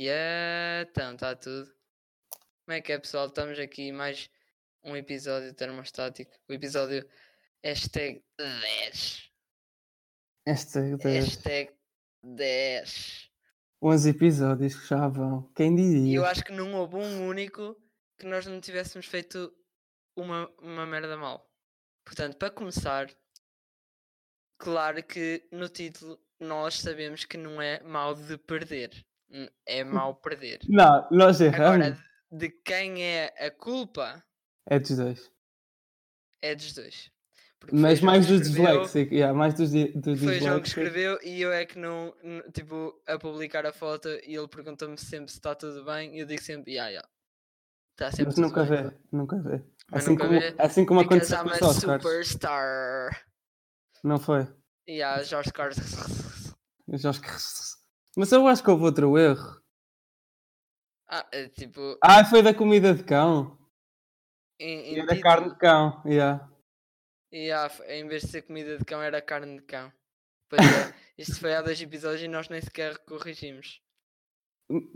E yeah, então, está tudo. Como é que é, pessoal? Estamos aqui mais um episódio termostático. O episódio hashtag 10. Hashtag 10. Hashtag 10. 11 episódios que já vão. Quem E diria? eu acho que não houve um único que nós não tivéssemos feito uma, uma merda mal. Portanto, para começar, claro que no título nós sabemos que não é mal de perder. É mal perder. Não, nós erramos. Agora, de quem é a culpa É dos dois. é dos dois. Porque Mas mais dos disléxicos. Yeah, mais dos, dos Foi o João que escreveu e eu é que não, tipo, a publicar a foto e ele pergunta-me sempre se está tudo bem e eu digo sempre, yeah, yeah. Está sempre Mas nunca bem. vê. Nunca vê. Mas Assim nunca como, vê, assim como aconteceu com os Oscars. superstar. Não foi? Yeah, Jorge Carlos. Acho que... Mas eu acho que houve outro erro. Ah, é tipo, Ah, foi da comida de cão. em, E em era título, carne de cão. Yeah. yeah, em vez de ser comida de cão, era carne de cão. Pois é, isto foi há dois episódios e nós nem sequer corrigimos.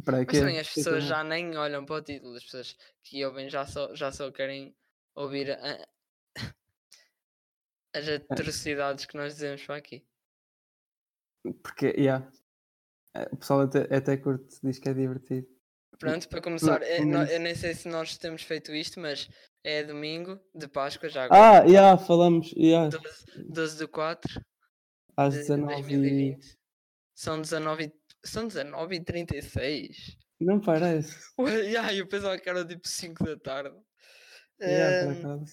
Para Mas quê? também as pessoas já nem olham para o título, as pessoas que ouvem já só, já só querem ouvir a- as atrocidades que nós dizemos para aqui. Porque, yeah. Eh, O pessoal até, até curte, diz que é divertido. Pronto, para começar, no- menos- eu nem sei se nós temos feito isto, mas é domingo de Páscoa, já agora, Ah, yeah, falamos, yeah, 12, 12 de 4 às de 19 e... 2020. São 19 e, são 19 e 36. Não parece. Ué, yeah, eu pensava que era tipo 5 da tarde. Yeah, acaso.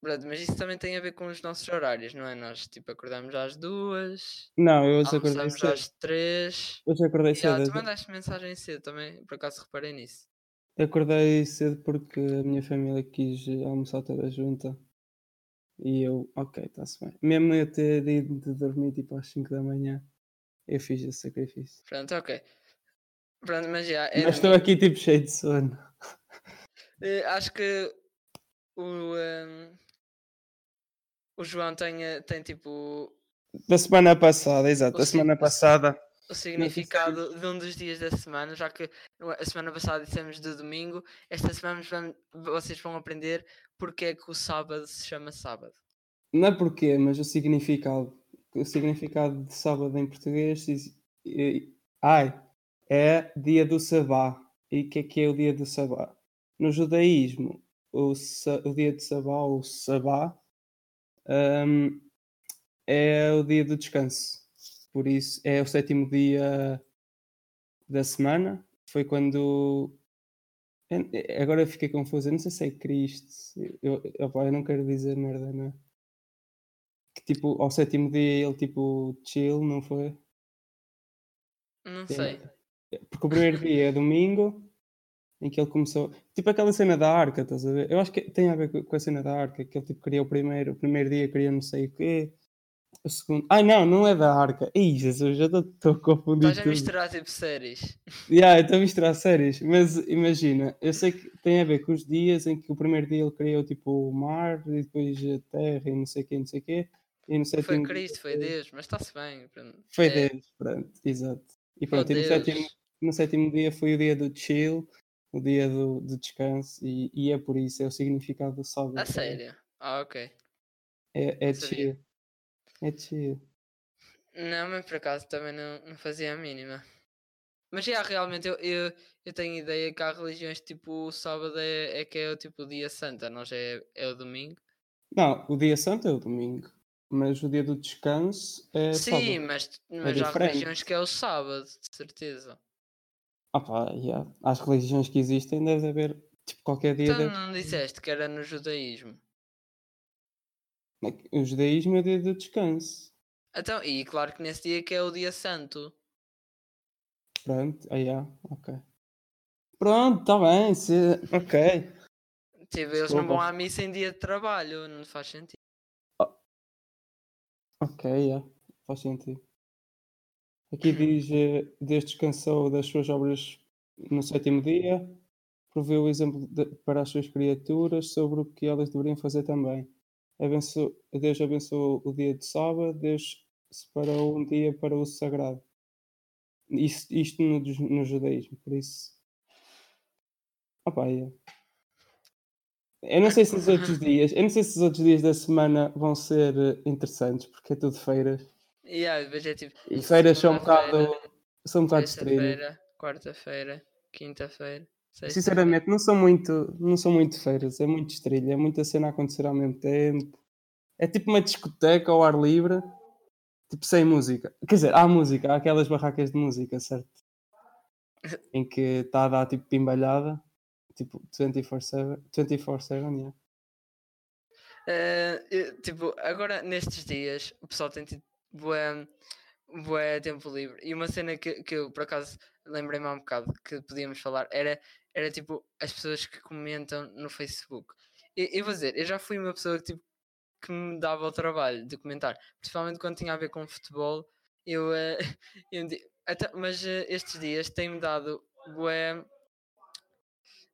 Pronto, mas isso também tem a ver com os nossos horários, não é? Nós tipo acordamos às duas, Não, eu hoje acordei cedo. às três. Hoje acordei Já, cedo. tu mandaste mensagem cedo também, por acaso reparei nisso. Acordei cedo porque a minha família quis almoçar toda junta. E eu, ok, está-se bem. Mesmo eu ter ido de dormir tipo às 5 da manhã, eu fiz esse sacrifício. Pronto, ok. Pronto, mas já, é Mas estou aqui tipo cheio de sono. Eh, acho que o, ehm, o João tem, eh, tem tipo Da semana passada, exato. Da semana passada. o significado de um dos dias da semana, já que a semana passada dissemos de domingo, esta semana vamos- vocês vão aprender porque é que o sábado se chama sábado. Não é porquê, mas o significado. O significado de sábado em português diz- ai, é dia do sabá. E o que é que é o dia do sabá? No judaísmo, o, o dia de sabá, ou sabá, hum, é o dia do descanso. Por isso, é o sétimo dia da semana. Foi quando. eu- Agora eu fiquei confuso. Eu não sei se é Cristo. Eu, opá, eu não quero dizer merda, não é? que tipo, ao sétimo dia ele tipo chill, não foi? Não sei. Porque o primeiro dia é domingo, em que ele começou. Tipo aquela cena da arca, estás a ver? Eu acho que tem a ver co- com a cena da arca, que ele tipo queria o primeiro, o primeiro dia queria não sei o quê. O segundo. Ai não, não é da arca. Ih, Jesus, já estou a confundir Estás a misturar tipo séries. Yeah, estou a misturar séries, mas imagina, eu sei que tem a ver com os dias em que o primeiro dia ele criou tipo o mar e depois a terra e não sei o quê, não sei o quê. E no Foi sétimo dia Cristo, foi Deus, mas está-se bem. Foi É, Deus, pronto, exato. E Oh, pronto, e no, sétimo, no sétimo dia foi o dia do chill, o dia do, do descanso, e, e é por isso, é o significado do sábado. A é- sério? Ah, ok. É, é chill. É chill. Não, mas por acaso também não, não fazia a mínima. Mas já, realmente, eu, eu, eu tenho ideia que há religiões tipo o sábado é, é que é o tipo o dia santo, a nós é, é o domingo. Não, o dia santo é o domingo, mas o dia do descanso é Sim, sábado. mas, mas há diferente. religiões que é o sábado, de certeza. Pá, yeah. As religiões que existem deve haver, tipo, qualquer dia. Então deve- não disseste que era no judaísmo. O judaísmo é o dia do descanso. Então, e claro que nesse dia que é o dia santo. Pronto, ah, yeah, ok. Pronto, está bem, se... ok. Tipo, eles não vão Desculpa. à missa em dia de trabalho, não faz sentido. Ok, yeah, faz sentido. Aqui diz: eh, Deus descansou das suas obras no sétimo dia, proveu o exemplo de- para as suas criaturas sobre o que elas deveriam fazer também. Abenço- Deus abençoou o dia de sábado, Deus separou um dia para o sagrado. Isso, isto no, no judaísmo, por isso. Opa, é. Eu não sei se os outros dias, eu não sei se os outros dias da semana vão ser eh, interessantes, porque é tudo feiras. Yeah, é tipo, e feiras são um bocado, são um bocado estranhas. Quarta-feira, quinta-feira. Sinceramente, não são muito, não são muito feiras, é muito estrela, é muita cena a acontecer ao mesmo tempo. É tipo uma discoteca ao ar livre, tipo sem música. Quer dizer, há música, há aquelas barracas de música, certo? em que está a dar tipo pimbalhada tipo 24-7, 24-7, yeah. Uh, tipo, agora nestes dias o pessoal tem tido bué, bué tempo livre e uma cena que, que eu por acaso lembrei-me há um bocado que podíamos falar era, era tipo as pessoas que comentam no Facebook. E eu vou dizer, eu já fui uma pessoa que, tipo, que me dava o trabalho de comentar, principalmente quando tinha a ver com futebol. Eu, uh, eu até, mas uh, estes dias tem-me dado bué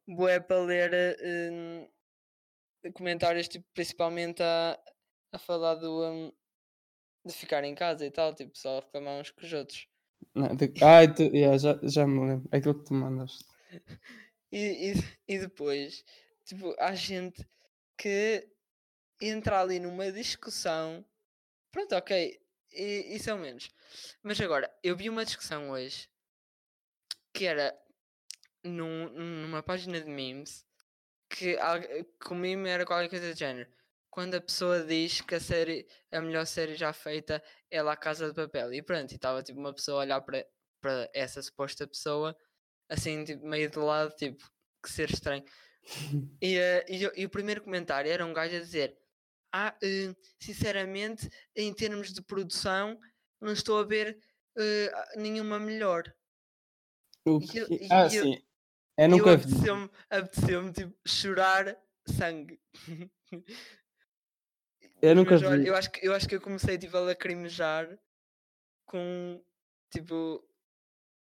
bué para ler uh, comentários, tipo, principalmente a, a falar do, um, de ficar em casa e tal, tipo, só reclamar uns com os outros. Não, de... Ah, tu... yeah, já, já me lembro, é aquilo que tu mandaste. e, e, e depois, tipo, há gente que entra ali numa discussão. Pronto, ok, e, isso é o menos. Mas agora, eu vi uma discussão hoje que era num, numa página de memes que, que o meme era qualquer coisa do género. Quando a pessoa diz que a série, a melhor série já feita é La Casa de Papel. E pronto, e estava tipo uma pessoa a olhar para, para essa suposta pessoa, assim, tipo, meio de lado, tipo, que ser estranho. e, uh, e, e, o primeiro comentário era um gajo a dizer: Ah, uh, sinceramente, em termos de produção, não estou a ver uh, nenhuma melhor. O que... E, ah, sim. Eu nunca eu apeteceu-me, apeteceu tipo, chorar sangue. Eu nunca vi. Olha, eu, acho que, eu acho que eu comecei tipo, a lacrimejar com tipo.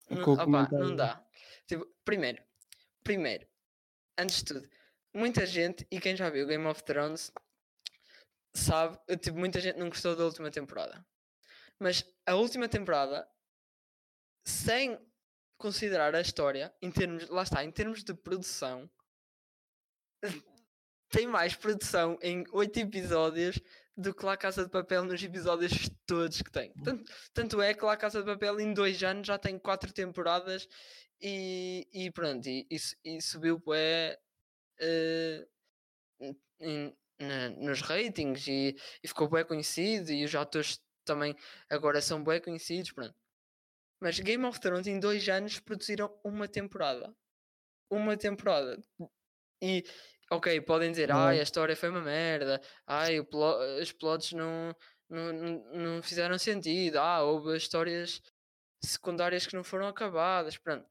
Não, opa, não dá. Tipo, primeiro, primeiro, antes de tudo, muita gente, e quem já viu Game of Thrones sabe, tipo, muita gente não gostou da última temporada. Mas a última temporada, sem considerar a história, em termos, lá está, em termos de produção, tem mais produção em oito episódios do que La Casa de Papel nos episódios todos que tem. Tanto, tanto é que La Casa de Papel em dois anos já tem quatro temporadas e, e pronto, e, e, e subiu bué, uh, na, nos ratings e, e ficou bem conhecido e os atores também agora são bem conhecidos, pronto. Mas Game of Thrones em dois anos produziram uma temporada. Uma temporada. E, ok, podem dizer, uhum. ai, a história foi uma merda, ai, plot, os plots não, não, não fizeram sentido, ah, houve histórias secundárias que não foram acabadas, pronto.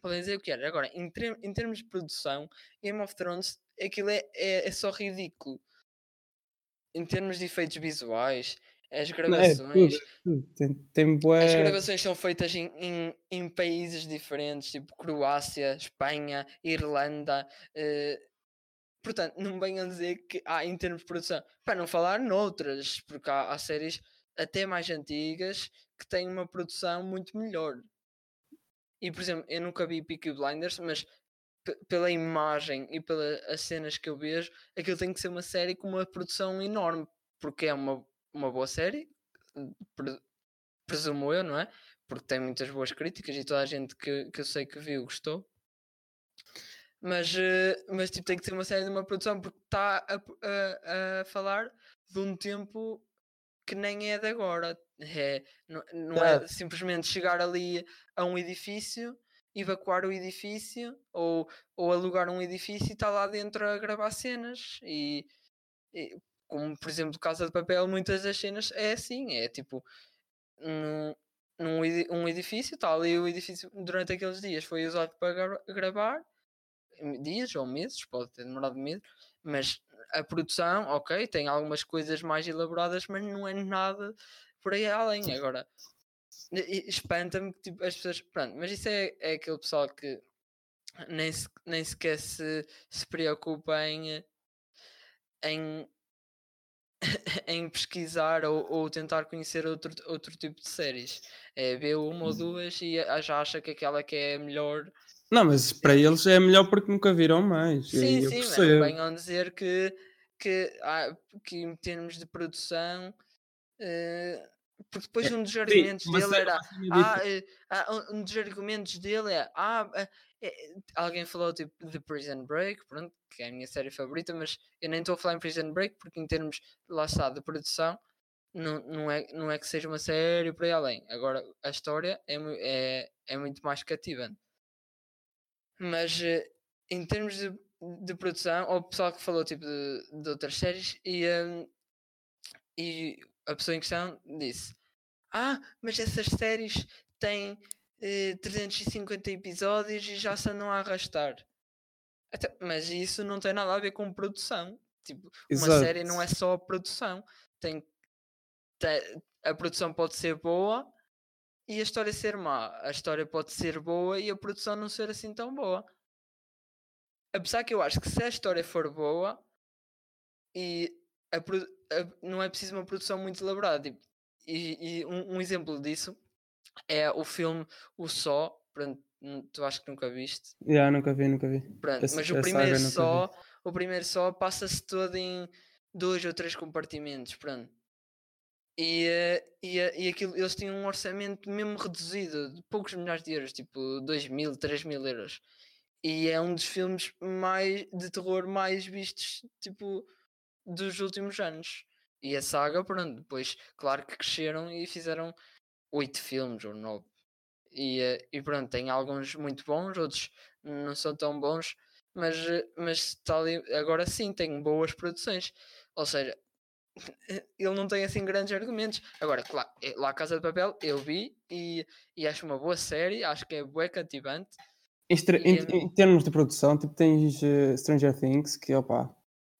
Podem dizer o que era. Agora, em, em termos de produção, Game of Thrones, aquilo é, é, é só ridículo. Em termos de efeitos visuais, as gravações. Não, é, tudo, tudo. Tem, tem. As gravações são feitas em, em, em, países diferentes, tipo Croácia, Espanha, Irlanda. Uh, portanto, não venham dizer que há em termos de produção, para não falar noutras, porque há, há séries até mais antigas que têm uma produção muito melhor. E por exemplo, eu nunca vi Peaky Blinders, mas pela imagem e pelas cenas que eu vejo, aquilo tem que ser uma série com uma produção enorme, porque é uma uma boa série, presumo eu, não é? Porque tem muitas boas críticas e toda a gente que, que eu sei que viu gostou. Mas, eh, mas tipo, tem que ser uma série de uma produção porque está a, a, a falar de um tempo que nem é de agora. É, não, não é simplesmente chegar ali a um edifício, evacuar o edifício ou, ou alugar um edifício e estar lá dentro a gravar cenas. E, e como por exemplo Casa de Papel, muitas das cenas é assim, é tipo num, num um edifício, está ali o edifício durante aqueles dias foi usado para gravar, dias ou meses, pode ter demorado meses, mas a produção, ok, tem algumas coisas mais elaboradas, mas não é nada por aí além. Agora, espanta-me que tipo, as pessoas. Pronto, mas isso é, é aquele pessoal que nem, se, nem sequer se, se preocupa em, em em pesquisar ou, ou tentar conhecer outro, outro tipo de séries. É ver uma ou duas e já acha que aquela que é melhor. Não, mas para eles é melhor porque nunca viram mais. Sim, eu sim, mas percebo. venham dizer que, que, ah, que em termos de produção. eh, porque depois um dos argumentos uma dele cena- era. Ah, eh, ah, um- dos argumentos dele é. Ah, eh, alguém falou tipo de Prison Break, pronto, que é a minha série favorita, mas eu nem estou a falar em Prison Break porque em termos, lá está, de produção, não, não, é, não é que seja uma série por aí além. Agora, a história é, é, é muito mais cativante. Mas eh, em termos de, de produção, ou o pessoal que falou tipo de, de outras séries, e, hum, e a pessoa em questão disse: Ah, mas essas séries têm eh, 350 episódios e já se andam a arrastar. Até- mas isso não tem nada a ver com produção. Tipo, uma Exato. série não é só a produção. Tem, te- a produção pode ser boa e a história ser má. A história pode ser boa e a produção não ser assim tão boa. Apesar que eu acho que se a história for boa e a a- não é preciso uma produção muito elaborada. tipo, e e um, um exemplo disso é o filme O Só. Pronto, hum, tu acho que nunca viste. Já, nunca vi, nunca vi. Pronto, Essa- mas o primeiro vi. só, o primeiro só passa-se todo em dois ou três compartimentos, pronto. E, eh, e, eh, e aquilo, eles tinham um orçamento mesmo reduzido, de poucos milhares de euros, tipo 2 mil, 3 mil euros. E é um dos filmes mais de terror mais vistos, tipo, dos últimos anos. E a saga, pronto, depois, claro que cresceram e fizeram oito filmes ou nove. E, eh, e pronto, tem alguns muito bons, outros não são tão bons, mas, mas está ali, agora sim tem boas produções. Ou seja, ele não tem assim grandes argumentos. Agora, claro, eh, lá Casa de Papel eu vi e, e acho uma boa série, acho que é bué cativante. Em, estra- em- em termos de produção, tipo, tens eh, Stranger Things, que opa.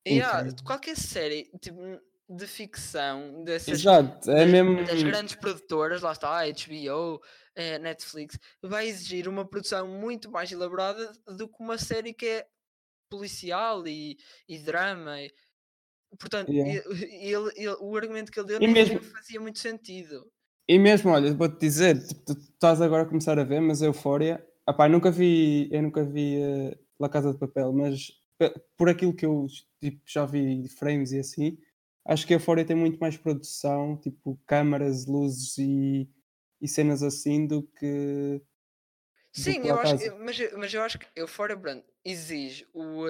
Incrível. qualquer série tipo, de ficção, dessas, Exato, é das, mesmo. das grandes produtoras, lá está, HBO, eh, Netflix, vai exigir uma produção muito mais elaborada do que uma série que é policial e, e drama. e- portanto, Yeah. ele- ele- o argumento que ele deu E nem mesmo- fazia muito sentido. E mesmo, olha, vou-te dizer, tipo, tu estás agora a começar a ver, mas Euphoria, apá, eu nunca vi, eu nunca vi eh, La Casa de Papel, mas por aquilo que eu tipo, já vi de frames e assim, acho que Euphoria tem muito mais produção, tipo câmaras, luzes e, e cenas assim do que do Sim, que eu acho, mas, eu- mas eu acho que Euphoria Brand exige o,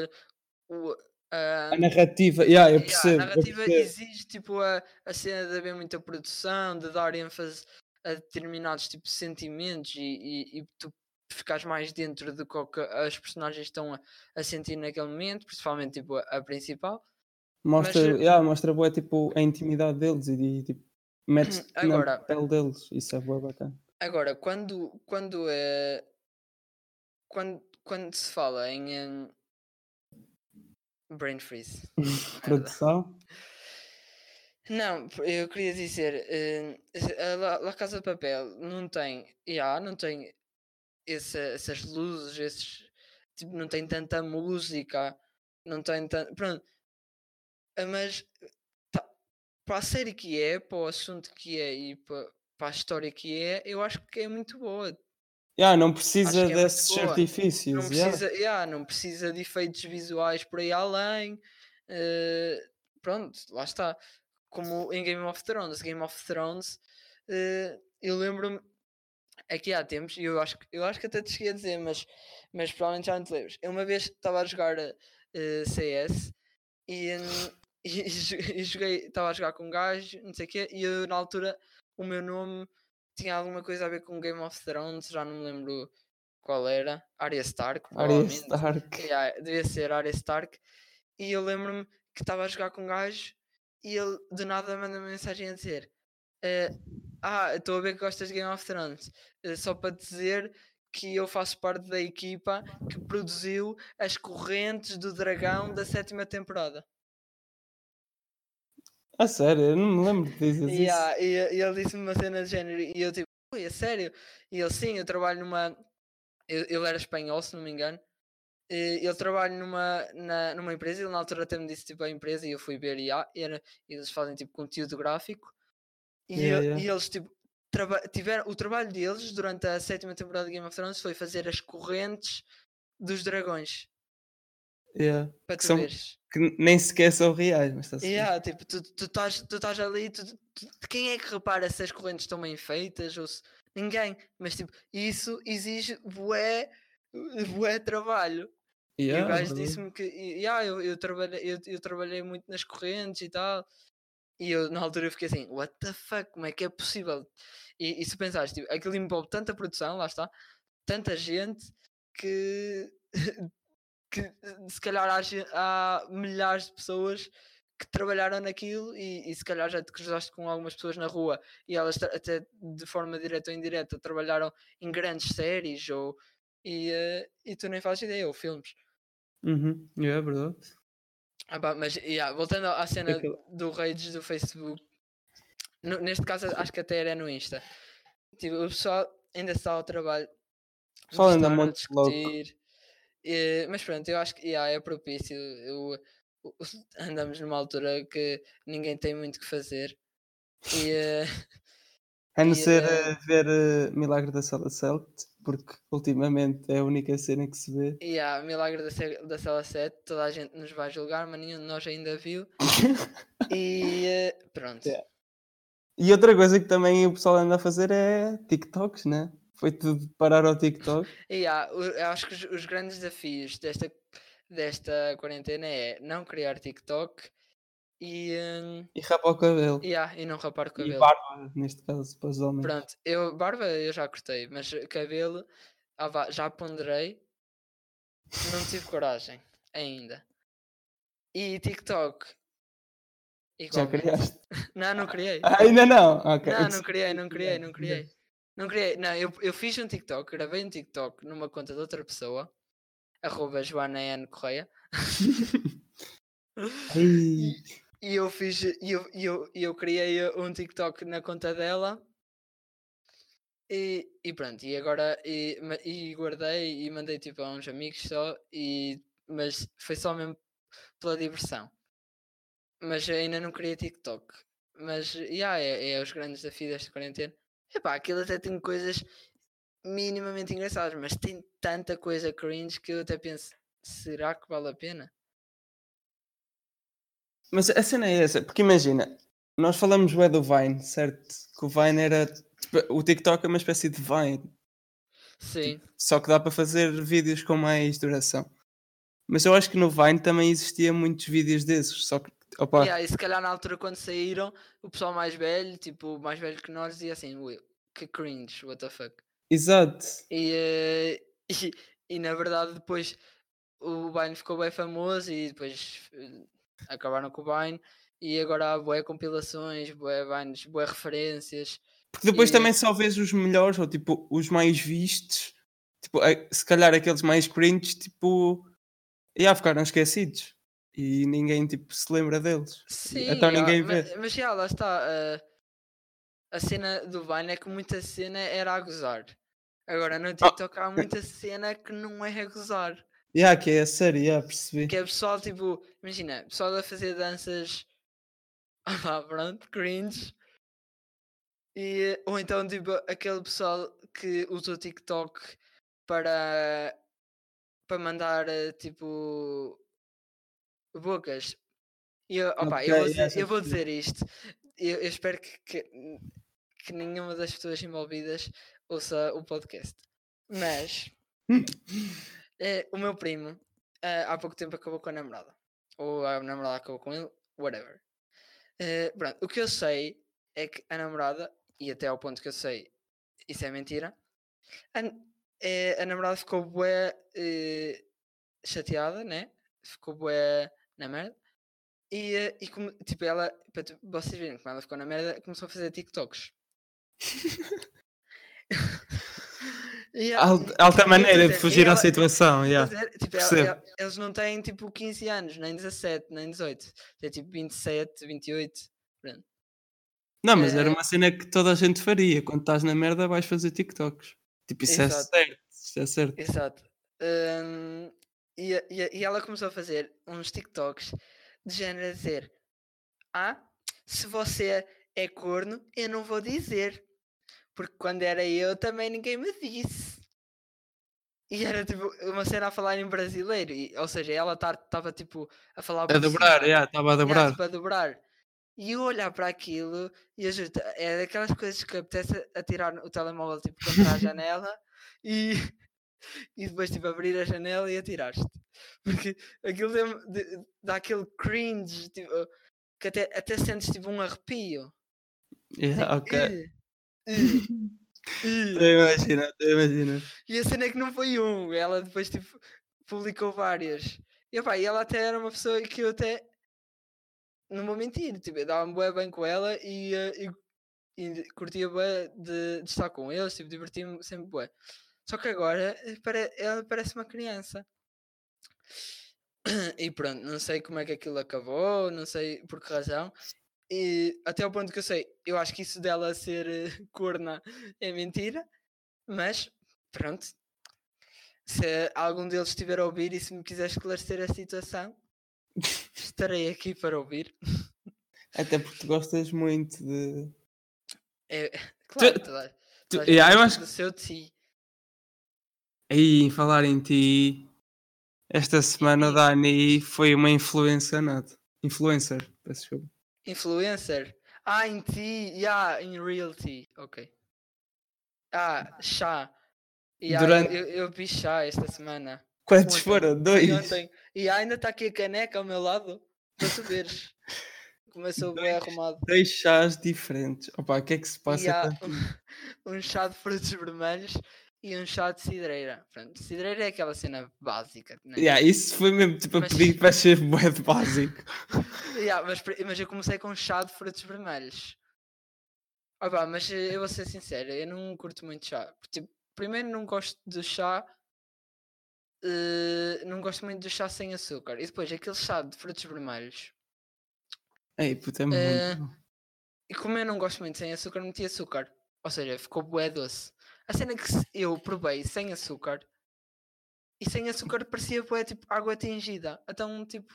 o, ah, A narrativa, yeah, eu Yeah, percebo. a eu narrativa percebo. exige tipo a, a cena de haver muita produção, de dar ênfase a determinados tipos de sentimentos e, e, e tu ficares mais dentro do que o que as personagens estão a, a sentir naquele momento, principalmente tipo a, a principal. Mostra, mas, eh, yeah, mostra bué, tipo, a intimidade deles e, tipo, metes Agora- na pele deles. Isso é bué bacana. Agora, quando, quando é quando, quando se fala em brain freeze. merda. Produção. Não, eu queria dizer, eh, a La, Casa de Papel não tem, yeah, não tem essa- essas luzes, esses, tipo, não tem tanta música, não tem tanto, pronto, Ah, mas tá- para a série que é, para o assunto que é e para, para a história que é, eu acho que é muito boa. Yeah, não precisa é desses artifícios. Não yeah. precisa, yeah, não precisa de efeitos visuais por aí além. eh, pronto, lá está. Como em Game of Thrones. Game of Thrones, eh, eu lembro-me aqui há tempos, e eu acho, que- eu acho que até te cheguei a dizer, mas, mas provavelmente já não te lembras. Eu uma vez estava a jogar eh, CS e, e, e joguei, estava a jogar com um gajo, não sei o quê, e eu na altura o meu nome tinha alguma coisa a ver com Game of Thrones, já não me lembro qual era, Arya Stark, Arya. Stark. Yeah, devia ser Arya Stark. E eu lembro-me que estava a jogar com um gajo e ele de nada manda uma mensagem a dizer: eh, Ah, estou a ver que gostas de Game of Thrones. Eh, só para dizer que eu faço parte da equipa que produziu as correntes do dragão da sétima temporada. A sério, eu não me lembro de dizer isso. Yeah, e, e ele disse-me uma cena de género e eu tipo, ui, é sério? E ele, sim, eu trabalho numa. eu- Ele era espanhol, se não me engano. ele trabalha numa, na, numa empresa, ele na altura até me disse tipo a empresa e eu fui ver e ah, era, eles fazem tipo conteúdo gráfico e, Yeah, eu- yeah. e eles tipo tiveram o trabalho deles durante a sétima temporada de Game of Thrones foi fazer as correntes dos dragões Yeah. para Que tu são- veres. Que nem sequer são reais, mas bem. Yeah, tipo, tu tu estás tu estás ali, tu, tu- quem é que repara se as correntes estão bem feitas ou se ninguém, mas tipo, isso exige bué, bué trabalho. E o Yeah, gajo disse-me que yeah, eu, eu, trabalhei, eu, eu trabalhei muito nas correntes e tal. E eu na altura eu fiquei assim, what the fuck, como é que é possível? E, e se pensares, tipo, aquilo envolve tanta produção, lá está, tanta gente que, que eh, se calhar há, há milhares de pessoas que trabalharam naquilo e, e se calhar já te cruzaste com algumas pessoas na rua e elas até de forma direta ou indireta trabalharam em grandes séries ou e, eh, e tu nem fazes ideia, ou filmes. Uhum. Yeah, é verdade. Ah pá, mas yeah, voltando à cena Aquilo- do Rage do Facebook, no- neste caso acho que até era no Insta. Tipo, o pessoal ainda está ao trabalho. O pessoal anda estar a muito louco. Eh, mas pronto, eu acho que yeah, é propício. Eu- o- andamos numa altura que ninguém tem muito que fazer. E eh, A não E, ser eh, ver eh, Milagre da Sala 7, porque ultimamente é a única cena que se vê. e há Milagre da, da Cela 7, toda a gente nos vai julgar, mas nenhum de nós ainda viu. E eh, pronto. Yeah. E outra coisa que também o pessoal anda a fazer é TikToks, né? Foi tudo parar ao TikTok. E o- eu acho que os, os grandes desafios desta, desta quarentena é não criar TikTok e, hum, E rapar o cabelo. e, há, e não rapar o E cabelo. barba, neste caso, para os homens. Pronto, eu, barba eu já cortei, mas cabelo ah já ponderei, não tive coragem ainda. E TikTok. Já igualmente. criaste? Não, não criei. Ah, ainda não? Ok. Não, não criei, não criei, não criei. Não criei, não, eu, eu fiz um TikTok, gravei um TikTok numa conta de outra pessoa, arroba Joana N. Correia, Ai, e eu fiz, e eu, e eu, e eu criei um TikTok na conta dela, e, e pronto, e agora, e, e guardei e mandei tipo a uns amigos só, e, mas foi só mesmo pela diversão. Mas ainda não criei TikTok. Mas, yeah, é, é os grandes desafios desta quarentena. Epá, aquilo até tem coisas minimamente engraçadas, mas tem tanta coisa cringe que eu até penso, será que vale a pena? Mas a cena é essa, porque imagina, nós falamos bué do Vine, certo? Que o Vine era. tipo, o TikTok é uma espécie de Vine, Sim, só que dá para fazer vídeos com mais duração. Mas eu acho que no Vine também existia muitos vídeos desses, só que. Opa, Yeah, e se calhar na altura quando saíram, o pessoal mais velho, tipo, mais velho que nós, dizia assim, "Ui, que cringe, what the fuck. exato. E, eh, e, e na verdade depois o Vine ficou bem famoso e depois eh, acabaram com o Vine e agora há bué compilações, bué Vines, bué referências. Porque depois E- também só vês os melhores, ou tipo, os mais vistos. Tipo, a- se calhar aqueles mais cringe, tipo. Já ficaram esquecidos. E ninguém, tipo, se lembra deles. Sim, então ah, ninguém vê. mas, já lá está. ah, a cena do Vine é que muita cena era a gozar. Agora Ah. no TikTok há muita cena que não é a gozar. Já, que é a série, já percebi. Que é pessoal tipo, imagina, pessoal a fazer danças ah, pronto, cringe. E, ou então tipo aquele pessoal que usa o TikTok para para mandar eh, tipo bocas. Eu, opa, eu, Ok, vou dizer, já eu vou dizer isto. Eu, eu espero que, que, que nenhuma das pessoas envolvidas ouça o podcast. Mas eh, o meu primo eh, há pouco tempo acabou com a namorada. Ou a namorada acabou com ele, whatever. Eh, pronto, o que eu sei é que a namorada, e até ao ponto que eu sei, isso é mentira, a, eh, a namorada ficou bué chateada, né? Ficou bué na merda. E, eh, e como, tipo, ela, para vocês verem como ela ficou na merda, começou a fazer TikToks. E a- Al- e- alta e- maneira de dizer, fugir à situação, já. Pois é, tipo, ela- ela- eles não têm tipo 15 anos, nem 17, nem 18. Tem tipo 27, 28. Não, mas era Eh, uma cena que toda a gente faria. Quando estás na merda, vais fazer TikToks. Tipo, isso Exato. é certo. Isso é certo. Exato. Hum, E, e, e ela começou a fazer uns TikToks de género a dizer: Ah, se você é corno, eu não vou dizer. Porque quando era eu também ninguém me disse. E era tipo uma cena a falar em brasileiro, e, ou seja, ela estava tipo a falar A dobrar, estava a yeah, dobrar. tipo, a dobrar. E eu olhar para aquilo e juro é daquelas coisas que apetece atirar o telemóvel tipo contra a janela e, e depois tipo abrir a janela e atirar-te. Porque aquilo dá, de- dá aquele cringe, tipo, que até, até sentes tipo um arrepio. Yeah, ok. Eh, eh. Estou a imaginar, estou a imaginar. E a cena é que não foi um, ela depois tipo, publicou várias. E, opá, e ela até era uma pessoa que eu até não vou mentir, tipo, eu dava-me bué bem com ela e, eh, e, e curtia bué de, de estar com eles, tipo, divertia-me sempre bué. Só que agora eh, ela parece uma criança. E pronto, não sei como é que aquilo acabou, não sei por que razão. E até o ponto que eu sei, eu acho que isso dela ser eh, corna é mentira, mas pronto. Se algum deles estiver a ouvir e se me quiser esclarecer a situação, estarei aqui para ouvir. Até porque tu gostas muito de. É, claro, tu- a gente yeah, eu acho do seu de si. Aí, em falar em ti, esta semana o Dani foi uma influencer, not. Influencer, peço desculpa. Influencer. Ah, em ti, yeah, em realty, ok. Ah, chá. Yeah, Durante- eu, eu, vi chá esta semana. Quantos Ontem, foram? Dois. ontem. E ainda está aqui a caneca ao meu lado, para tu veres. Começou bem Dois. arrumado. Dois chás diferentes. Opa, o que é que se passa e contigo? um, um chá de frutos vermelhos e um chá de cidreira. Pronto, cidreira é aquela cena básica. Né? Yeah, isso foi mesmo tipo a Mas- pedir para ser de básico. Yeah, mas, mas eu comecei com chá de frutos vermelhos. Opa, mas eh, eu vou ser sincero, eu não curto muito chá. Tipo, primeiro não gosto de chá. eh, não gosto muito de chá sem açúcar. E depois aquele chá de frutos vermelhos. Ei, puta, é muito. Eh, bom. E como eu não gosto muito sem açúcar, meti açúcar. Ou seja, ficou bué doce. A cena é que eu provei sem açúcar. E sem açúcar parecia bué tipo água tingida. Então, tipo.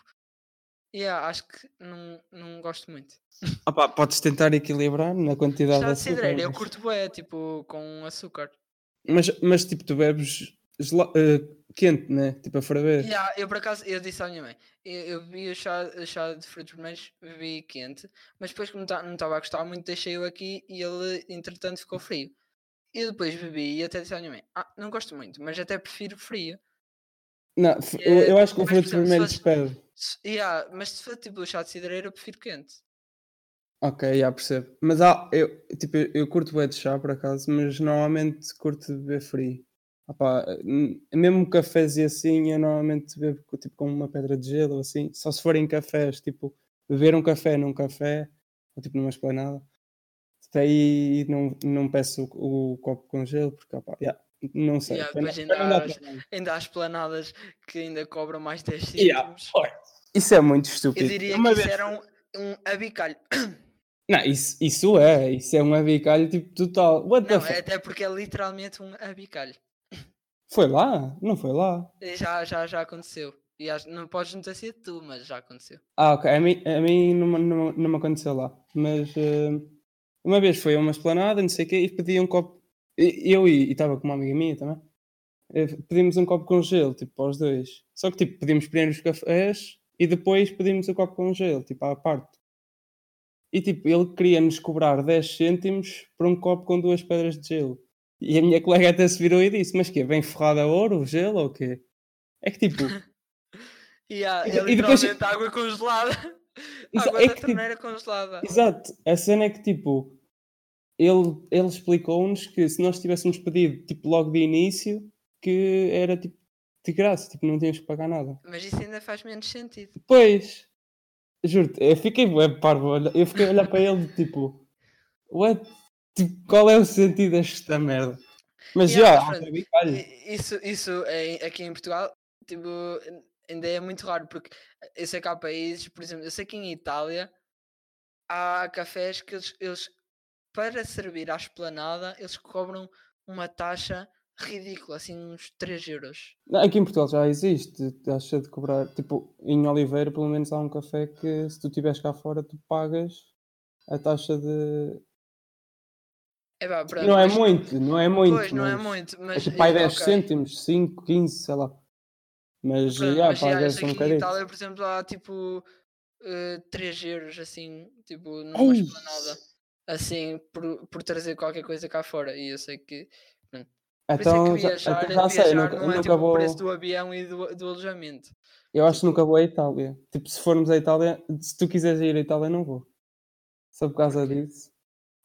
Yeah, acho que não, não gosto muito. Opa, podes tentar equilibrar na quantidade Chá de açúcar. cidreira, eu curto bué, tipo, com açúcar. Mas, mas tipo, tu bebes eh, quente, né? Tipo a ferver. Yeah, eu por acaso, eu disse à minha mãe, eu, eu bebi o chá, o chá de frutos vermelhos, bebi quente, mas depois como tá- não estava a gostar muito, deixei-o aqui e ele entretanto ficou frio. E depois bebi e até disse à minha mãe, ah, não gosto muito, mas até prefiro frio. Não, É, eu, eu acho que o mas, frutos por exemplo, se vermelhos fosse- pede. Se- Yeah, mas se for tipo o chá de cidreira, eu prefiro quente. Ok, já percebo. Mas há, eu, tipo, eu, eu curto bué de chá por acaso, mas normalmente curto beber frio. Opá, n- mesmo cafés e assim, eu normalmente bebo tipo, com uma pedra de gelo ou assim. Só se forem cafés, tipo, beber um café num café, ou tipo numa esplanada. Daí não, não peço o, o copo com gelo, porque opá, já, não sei. Yeah, para não- depois para não dar ainda há-. Ainda há esplanadas que ainda cobram mais 10 Yeah, cêntimos. olha, Isso é muito Eu estúpido. diria Uma que isso era um, um abicalho. Não, isso, isso é, isso é um abicalho tipo total. What Não, é até porque é literalmente um abicalho. Foi lá? Não foi lá? E Já, já, já aconteceu. E acho- não podes não ter sido tu, mas já aconteceu. Ah, ok. A mim, a mim não, me- não, não me aconteceu lá. Mas eh, uma vez foi a uma esplanada, não sei o quê, e pedi um copo. Eu e estava com uma amiga minha também. eh, Pedimos um copo com gelo, tipo, para os dois. Só que, tipo, pedimos primeiro os cafés e depois pedimos o copo com gelo, tipo, à parte. E, tipo, ele queria nos cobrar 10 cêntimos por um copo com duas pedras de gelo. E a minha colega até se virou e disse: Mas que Vem forrado a ouro, o gelo ou o quê? É que, tipo, E, há, E- é e depois- água congelada. Água é da que, tipo, torneira congelada. Exato, a cena é que tipo, ele, ele explicou-nos que se nós tivéssemos pedido tipo logo de início, que era tipo de graça, tipo, não tínhamos que pagar nada. Mas isso ainda faz menos sentido. Depois, juro-te, eu fiquei bué parvo, eu fiquei a olhar para ele tipo, what? Tipo, qual é o sentido desta merda? Mas Yeah, já, mas pronto, Isso, isso é- aqui em Portugal, tipo, ainda é muito raro, porque eu sei que há países, por exemplo, eu sei que em Itália há cafés que eles, eles para servir à esplanada, eles cobram uma taxa ridículo, assim uns 3 euros. Aqui em Portugal já existe, taxa de cobrar. Tipo, em Oliveira, pelo menos há um café que se tu estiveres cá fora, tu pagas a taxa de. É pá, pronto, Não é mas- muito, não é muito. Pois, não é mas muito, É mas. tipo pai eh, 10 ok. cêntimos, 5, 15, sei lá. Mas Pronto, já, mas pagas aqui um em. Itália, por exemplo, há tipo 3 euros assim, tipo, numa Ei! esplanada, assim, por, por trazer qualquer coisa cá fora. E eu sei que. Isso é Então que viajar, então já sei, viajar nunca, não é nunca tipo o vou. preço do avião e do, do alojamento. Eu acho que tipo- nunca vou à Itália. Tipo, se formos à Itália, se tu quiseres ir à Itália, não vou. Só por causa disso.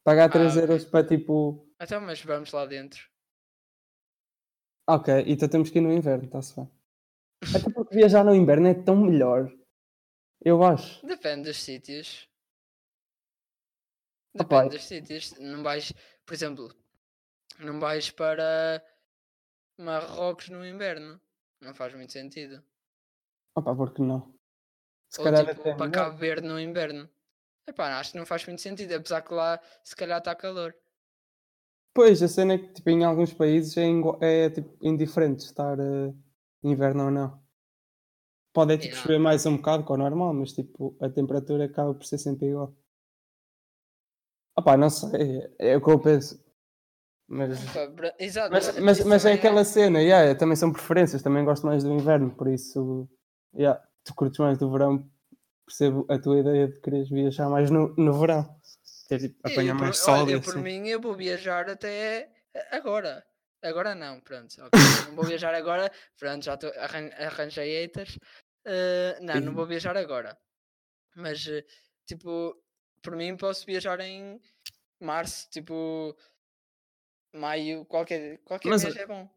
Pagar 3 ok. euros para tipo. Então, mas vamos lá dentro. Ok, então temos que ir no inverno, está-se bem. Até porque viajar no inverno é tão melhor. Eu acho. Depende dos sítios. Opa, Depende dos sítios. Não vais, por exemplo, não vais para Marrocos no inverno. Não faz muito sentido. Opa, porque não? Se Ou calhar tipo até é para melhor. Cabo Verde no inverno. Epá, acho que não faz muito sentido, apesar que lá se calhar está calor. Pois, a cena é que tipo, em alguns países é, é, tipo, indiferente estar eh, inverno ou não. Pode é tipo Yeah. chover mais um bocado que o normal, mas tipo, a temperatura acaba por ser sempre igual. Opá, não sei, é, é o que eu penso. Mas, bra- Exato, mas, mas mas, é também aquela cena, yeah, também são preferências, também gosto mais do inverno, por isso, yeah, tu curtes mais do verão, percebo a tua ideia de quereres viajar mais no, no verão. Ter, tipo, apanhar mais sol olha, eu, por assim. mim, eu vou viajar até agora. Agora não, pronto. ok, Não vou viajar agora. Pronto, já tô, arran arranjei haters. Eh, não, não vou viajar agora. Mas, eh, tipo, por mim posso viajar em março, tipo, maio, qualquer, qualquer Mas, mês é bom.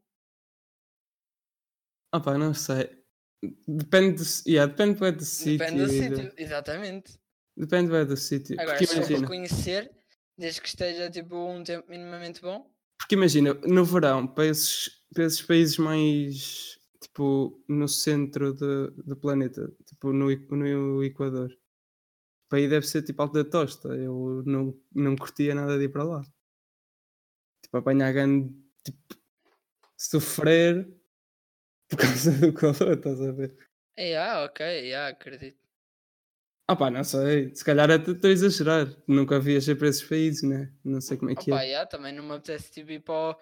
Opa, não sei. Depende do, yeah, depende bué do sítio. Depende do do- sítio, exatamente. Depende do sítio. Agora, Porque se eu imagina, conhecer, desde que esteja, tipo, um tempo minimamente bom, porque imagina, no verão, para esses, para esses países mais tipo no centro de- do planeta, tipo no, no Equador, para aí deve ser tipo alta tosta. Eu não, não curtia nada de ir para lá. Tipo, apanhar grande tipo, sofrer por causa do calor, estás a ver? é, ah, ok, yeah, acredito. Ah pá, não sei, se calhar até estou a exagerar. Nunca viajei para esses países, né? Não sei como é que Opa, é. yeah, também não me apetece tipo, ir para o,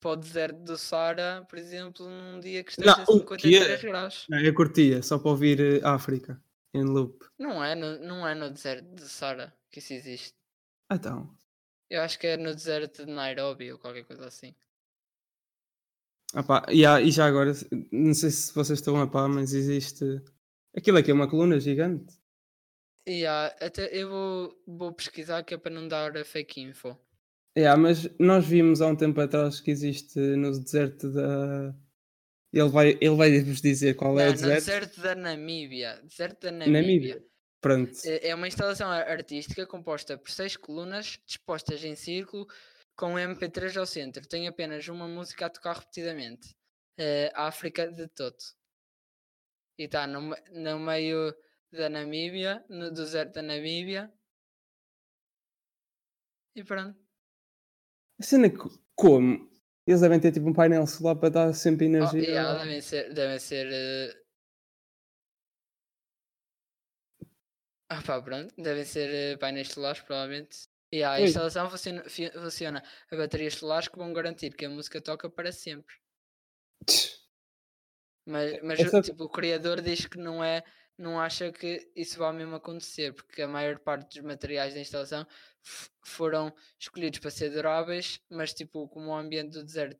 para o deserto do Saara, por exemplo, num dia que Não, esteja o 53 quê? graus. Não, eu curtia, só para ouvir eh, África em loop. Não é, no, não é no deserto do Saara que isso existe. Ah, então. Eu acho que é no deserto de Nairobi ou qualquer coisa assim. Ah pá, e, há- e já agora, não sei se vocês estão a par, mas existe. Aquilo aqui é uma coluna gigante. E ah, até eu vou, vou pesquisar que é para não dar a fake info. É, mas nós vimos há um tempo atrás que existe no deserto da. Ele vai, ele vai vos dizer qual Não, é o no deserto. deserto da Namíbia. Deserto da Namíbia. Namíbia. Pronto. É é uma instalação ar- artística composta por seis colunas dispostas em círculo com um MP3 ao centro. Tem apenas uma música a tocar repetidamente. É África de Toto. E está no, no meio da Namíbia, no deserto da Namíbia. E pronto. A cena é que, como? Eles devem ter tipo um painel solar para dar sempre Oh, energia. yeah, devem ser. Devem ser eh, Ah pá, pronto. Devem ser eh, painéis solares, provavelmente. E a Pois. instalação funciona, funciona a baterias solares que vão garantir que a música toca para sempre. Mas, mas essa- tipo, o criador diz que não é, não acha que isso vai mesmo acontecer, porque a maior parte dos materiais da instalação foram escolhidos para ser duráveis, mas tipo, como o ambiente do deserto,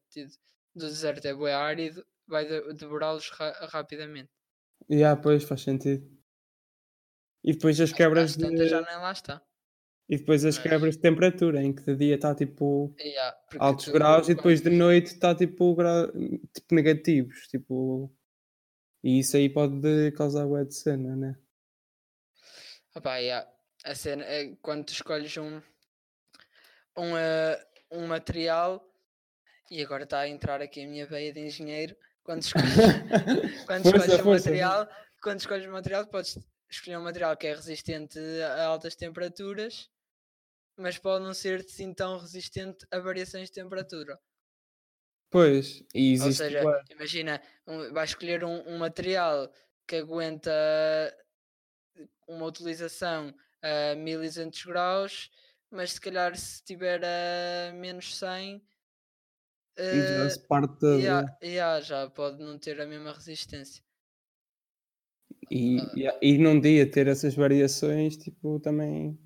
do deserto é bué árido, vai de- devorá-los ra- rapidamente. E ah, pois faz sentido. E depois as quebras Às de. já nem lá está. E depois as mas- quebras de temperatura, em que de dia está tipo porque altos graus e depois de noite está tipo, gra... tipo negativos. Tipo... E isso aí pode causar bué de cena, né? Opá, yeah. A cena é quando tu escolhes um, um, eh, um material e agora está a entrar aqui a minha veia de engenheiro. Quando escolhes, quando Força, escolhes um força. material, quando escolhes um material, podes escolher um material que é resistente a altas temperaturas, mas pode não ser assim tão resistente a variações de temperatura. Pois, e Ou existe. seja, bué. imagina, um, vais escolher um, um material que aguenta uma utilização a 1200 graus, mas se calhar se tiver a menos 100, já eh, se parte yeah, yeah, já pode não ter a mesma resistência. E, Ah. e, e num dia ter essas variações, tipo, também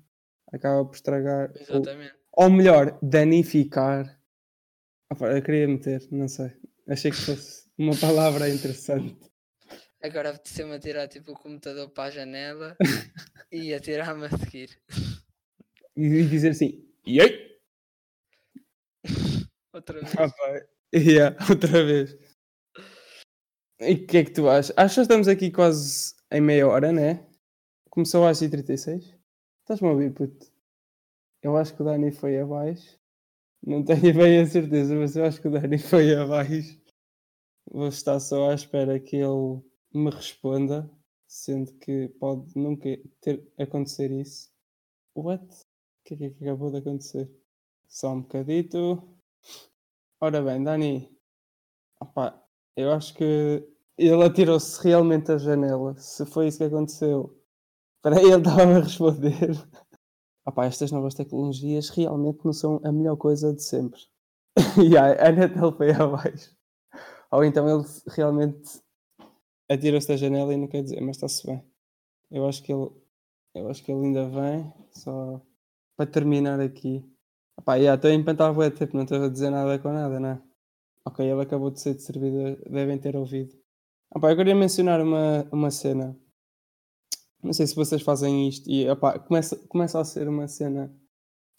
acaba por estragar. Ou, Exatamente. ou melhor, danificar. Opa, eu queria meter, não sei. Achei que fosse uma palavra interessante. Agora apeteceu-me atirar tipo o computador para a janela e atirar-me a seguir. E, dizer assim, e aí? Outra vez. Pá, yeah, outra vez. E o que é que tu achas? Acho que estamos aqui quase em meia hora, né? Começou às 36 Estás-me a ouvir, puto? Eu acho que o Dani foi abaixo. Não tenho bem a certeza, mas eu acho que o Dani foi abaixo. Vou estar só à espera que ele me responda, sendo que pode nunca ter acontecer isso. What? O que é que acabou de acontecer? Só um bocadito. Ora bem, Dani. Opa, eu acho que ele atirou-se realmente à janela. Se foi isso que aconteceu. Para ele estava a responder. Opa, estas novas tecnologias realmente não são a melhor coisa de sempre. e a net ele foi abaixo. Ou então ele realmente atirou-se da janela e não quer dizer, mas está-se bem. Eu acho que ele eu acho que ele ainda vem, só para terminar aqui. Opa, já estou a empantar o tempo, não estou a dizer nada com nada, não é? Ok, ele acabou de ser de servidor, devem ter ouvido. Opa, eu queria mencionar uma, uma cena. Não sei se vocês fazem isto e opa, começa, começa a ser uma cena.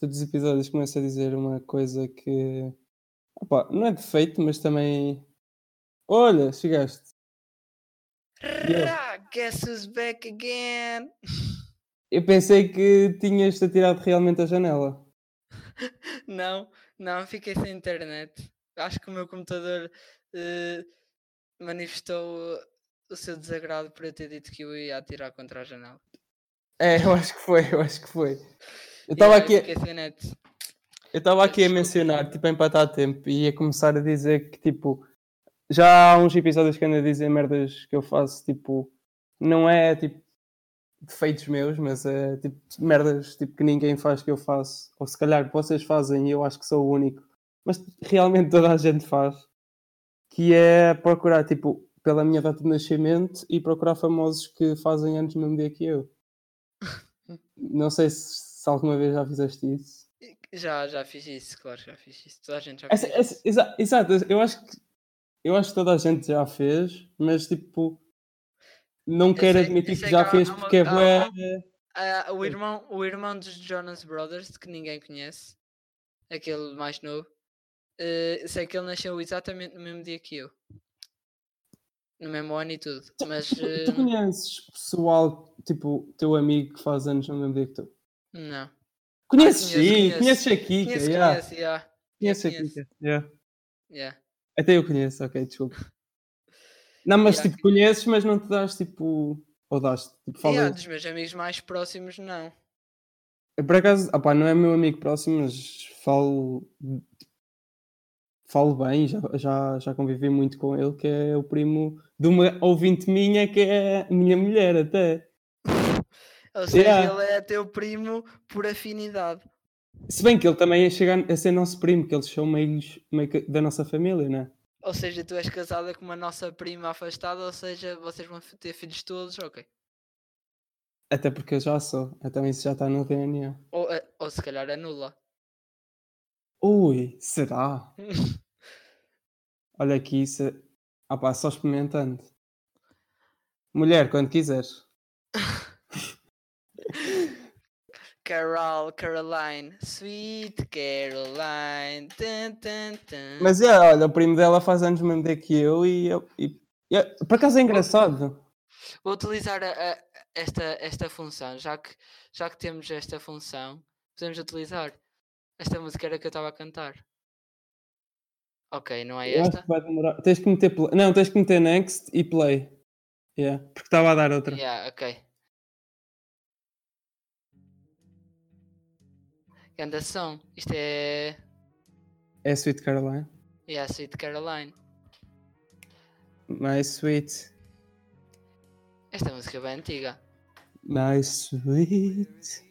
Todos os episódios começam a dizer uma coisa que opa, não é defeito, mas também. Olha, chegaste. Yeah. Guess who's back again? Eu pensei que tinhas-te atirado realmente a janela. Não, não, fiquei sem internet. Acho que o meu computador eh, manifestou o seu desagrado por eu ter dito que eu ia atirar contra a janela. É, eu acho que foi, eu acho que foi. Eu estava aqui, eu estava aqui a mencionar, tipo, a empatar tempo e ia começar a dizer que, tipo, já há uns episódios que ando a dizer merdas que eu faço, tipo, não é, tipo, defeitos meus, mas é, tipo, merdas, tipo, que ninguém faz que eu faço. Ou se calhar vocês fazem e eu acho que sou o único. Mas realmente toda a gente faz. Que é procurar, tipo, pela minha data de nascimento e procurar famosos que fazem anos no mesmo dia que eu. Não sei se, se alguma vez já fizeste isso. Já, já fiz isso, claro, já fiz isso. Toda a gente já Essa- fez essa- isso. exa- exato, eu acho que eu acho que toda a gente já fez, mas tipo não quero sei- admitir sei que já que há- fez há uma- porque é bué. Ah, o, irmão, o irmão dos Jonas Brothers, que ninguém conhece, aquele mais novo, eh, sei que ele nasceu exatamente no mesmo dia que eu. No mesmo ano e tudo. Mas Tu, eh, tu conheces pessoal, tipo, teu amigo que faz anos no mesmo dia que tu? não. Conheces sim, conheço. conheces a Kika, Conheço, yeah. conheço, yeah. Conheces a. Kika, yeah. yeah. Até eu conheço, ok, desculpa. Não, mas Yeah, tipo, conheces, mas não te das tipo. Ou das tipo, falas. Yeah, dos meus amigos mais próximos, não. Eu, por acaso, opá, não é meu amigo próximo, mas falo. Falo bem, já, já, já convivi muito com ele, que é o primo de uma ouvinte minha, que é a minha mulher, até. Ou seja, Yeah. ele é teu primo por afinidade. Se bem que ele também é chegar a ser nosso primo, que eles são meio, da nossa família, né? Ou seja, tu és casada com uma nossa prima afastada, ou seja, vocês vão ter filhos todos, ok. Até porque eu já sou, então isso já está no DNA. Ou, eh, ou se calhar anula. Ui, será? Olha aqui, isso. Ah pá, só experimentando. Mulher, quando quiseres. Carol, Caroline, Sweet Caroline. Tan, tan, tan. Mas é, olha, o primo dela faz anos mesmo dia que eu e, eu- e, e por acaso é engraçado. Vou utilizar a- a- esta, esta função, já que, já que temos esta função, podemos utilizar. Esta música era que eu estava a cantar. Ok, não é Eu acho esta? que vai demorar. Tens que meter play. Não, tens que meter next e play. Yeah, porque estava a dar outra. Yeah, ok. Ganda som. Isto é. É Sweet Caroline. A Sweet Caroline. My Sweet. Esta música é bem antiga. My Sweet.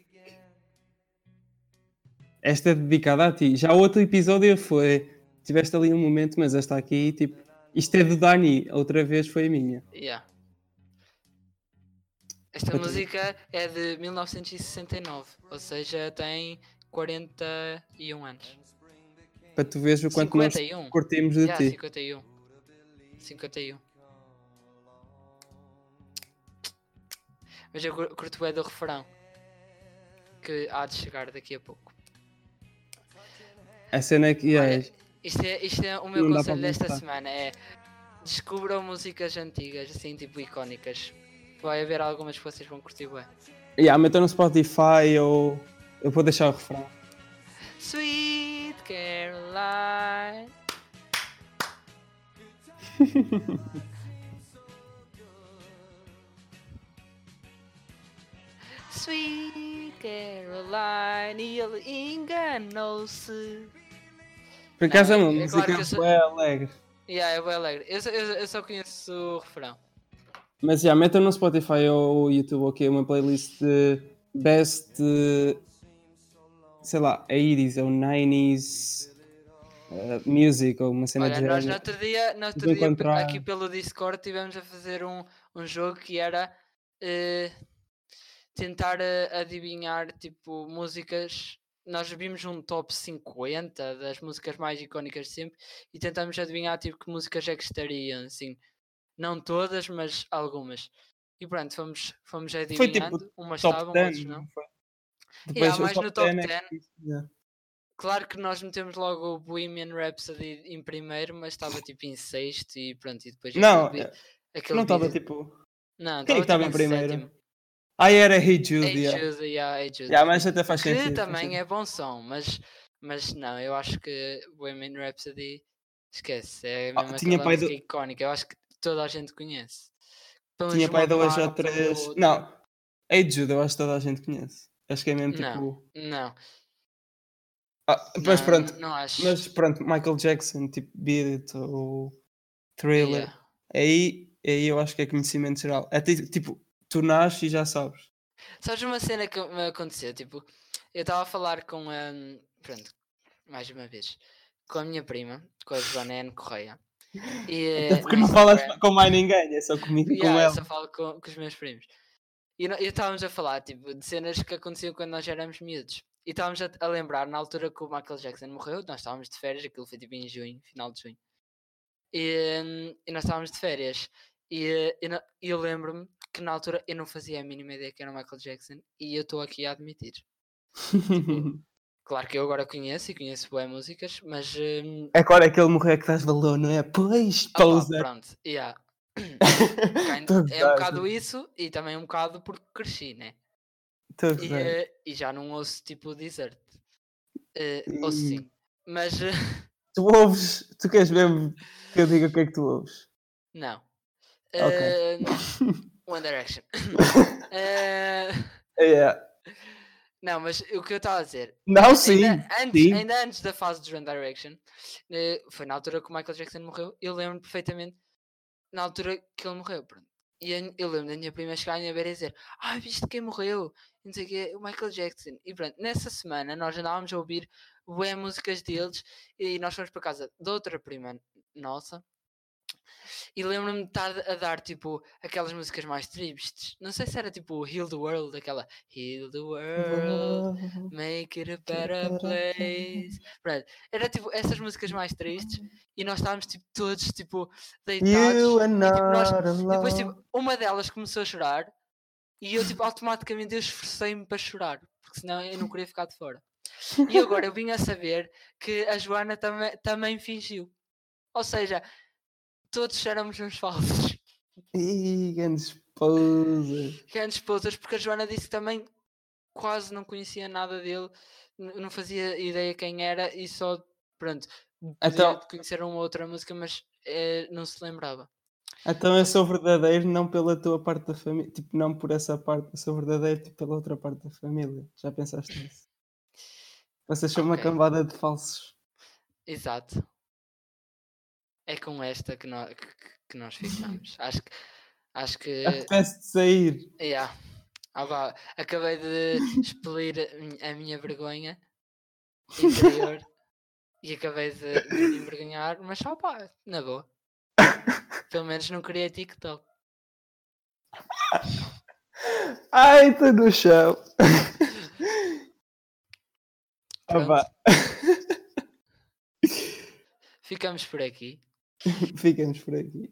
Esta é dedicada a ti. Já o outro episódio foi. Tiveste ali um momento, mas esta aqui, tipo. Isto é do Dani, outra vez foi a minha. Yeah. Esta Para tu- música é de 1969, ou seja, tem 41 anos. Para tu veres o quanto nós 51. curtimos de Yeah, ti. 51. 51. Mas eu cur- curto bem do refrão. Que há de chegar daqui a pouco. A cena é que. Olha, é, isto, é, isto é o meu Não conselho desta semana. É descubram músicas antigas, assim, tipo icónicas. Vai haver algumas que vocês vão curtir bem. yeah, metam no Spotify ou. Eu vou deixar o refrão. Sweet Caroline. Sweet Caroline, e ele enganou-se. Por acaso é uma é música claro que eu sou- bué alegre. Yeah, é bem alegre. Eu, só- eu- eu só conheço o refrão. Mas já, metam no Spotify ou YouTube, ok, uma playlist de best, sei lá, 80s ou 90s eh, music ou uma cena Olha, de nós no outro dia, no outro dia encontrar- aqui pelo Discord tivemos a fazer um, um jogo que era eh, tentar eh, adivinhar tipo músicas. Nós vimos um top 50 das músicas mais icónicas de sempre e tentamos adivinhar tipo que músicas é que estariam, assim. Não todas, mas algumas. E pronto, fomos, fomos Foi adivinhando. tipo umas top estavam, 10, outras não. foi? Yeah, os mais no top 10 é 10. que- yeah. Claro que nós metemos logo o Bohemian Rhapsody em primeiro, mas estava tipo em sexto e pronto, e depois Não, aquele, é, bi- aquele não estava tipo. Não, Quem é que estava em tipo primeiro? sétimo. Ah, era Hey Jude, Hey yeah. Jude, yeah, Hey Jude. Yeah, mas até faz que sentido. faz também sentido. é bom som, mas, mas não, eu acho que Bohemian Rhapsody esquece, é Ah, mesmo tinha aquela pai do- icónica, eu acho que toda a gente conhece. Pelo Tinha pai duas ou três. outra. Não, Hey Jude, eu acho que toda a gente conhece. Acho que é mesmo Não. tipo. Não, Ah, mas não, pronto, não acho. mas pronto, Michael Jackson, tipo Beat It ou Thriller. Yeah. Aí, aí eu acho que é conhecimento geral. É ti- tipo, tu nasces e já sabes. Sabes uma cena que me aconteceu? Tipo, eu estava a falar com a. Pronto, mais uma vez. Com a minha prima, com a Joana N. Correia. E, Até porque no não falas com mais ninguém, é só comigo e com Yeah, eu ela. só falo com, com os meus primos. E e estávamos a falar tipo, de cenas que aconteciam quando nós éramos miúdos. E estávamos a, a lembrar na altura que o Michael Jackson morreu, nós estávamos de férias, aquilo foi tipo em junho, final de junho. E, hum, e nós estávamos de férias. E eh, eu, não- eu lembro-me que na altura eu não fazia a mínima ideia que era o Michael Jackson e eu estou aqui a admitir. Claro que eu agora conheço e conheço boas músicas, mas. hum, Agora é que ele morreu que dás valor, não é? Pois, opá, poser. pronto, yeah. É um bocado isso e também um bocado porque cresci, né? E, eh, e já não ouço tipo desert. Eh, ouço sim. Mas eh, Tu ouves, tu queres mesmo que eu diga o que é que tu ouves? não. Ok. One Direction. Eh, É. não, mas o que eu estava a dizer. Não, sim. ainda, antes, sim. ainda antes da fase de One Direction, eh, foi na altura que o Michael Jackson morreu. Eu lembro perfeitamente na altura que ele morreu. Pronto. E eu lembro da minha prima chegar à minha beira e dizer: Ah, viste quem morreu? E não sei o quê, o Michael Jackson. E pronto, nessa semana nós andávamos a ouvir bué músicas deles e nós fomos para casa de outra prima nossa. E lembro-me de estar a dar tipo aquelas músicas mais tristes. Não sei se era tipo Heal the World, aquela Heal the World. Make it a better place. Pronto, era tipo essas músicas mais tristes e nós estávamos tipo todos tipo You deitados. are e, tipo, nós- depois tipo, uma delas começou a chorar e eu tipo automaticamente eu esforcei-me para chorar, porque senão eu não queria ficar de fora. E agora eu vim a saber que a Joana também, também fingiu. Ou seja, todos éramos uns falsos. Ih, grande esposa. grandes esposas, porque a Joana disse que também quase não conhecia nada dele, não fazia ideia quem era e só, pronto, Então- conhecer uma outra música, mas eh, não se lembrava. Então eu sou verdadeiro não pela tua parte da família, tipo, não por essa parte, eu sou verdadeiro tipo, pela outra parte da família. Já pensaste nisso? Vocês são uma Ok. cambada de falsos. Exato. É com esta que nós, que, que nós ficamos. Acho que. Acho que. Apetece de sair. Yeah. Ah, acabei de expelir a mi- a minha vergonha interior e acabei de, de envergonhar, mas só pá, na boa. Pelo menos não criei TikTok. Ai, estou no chão. Ah, ficamos por aqui. Ficamos por aqui.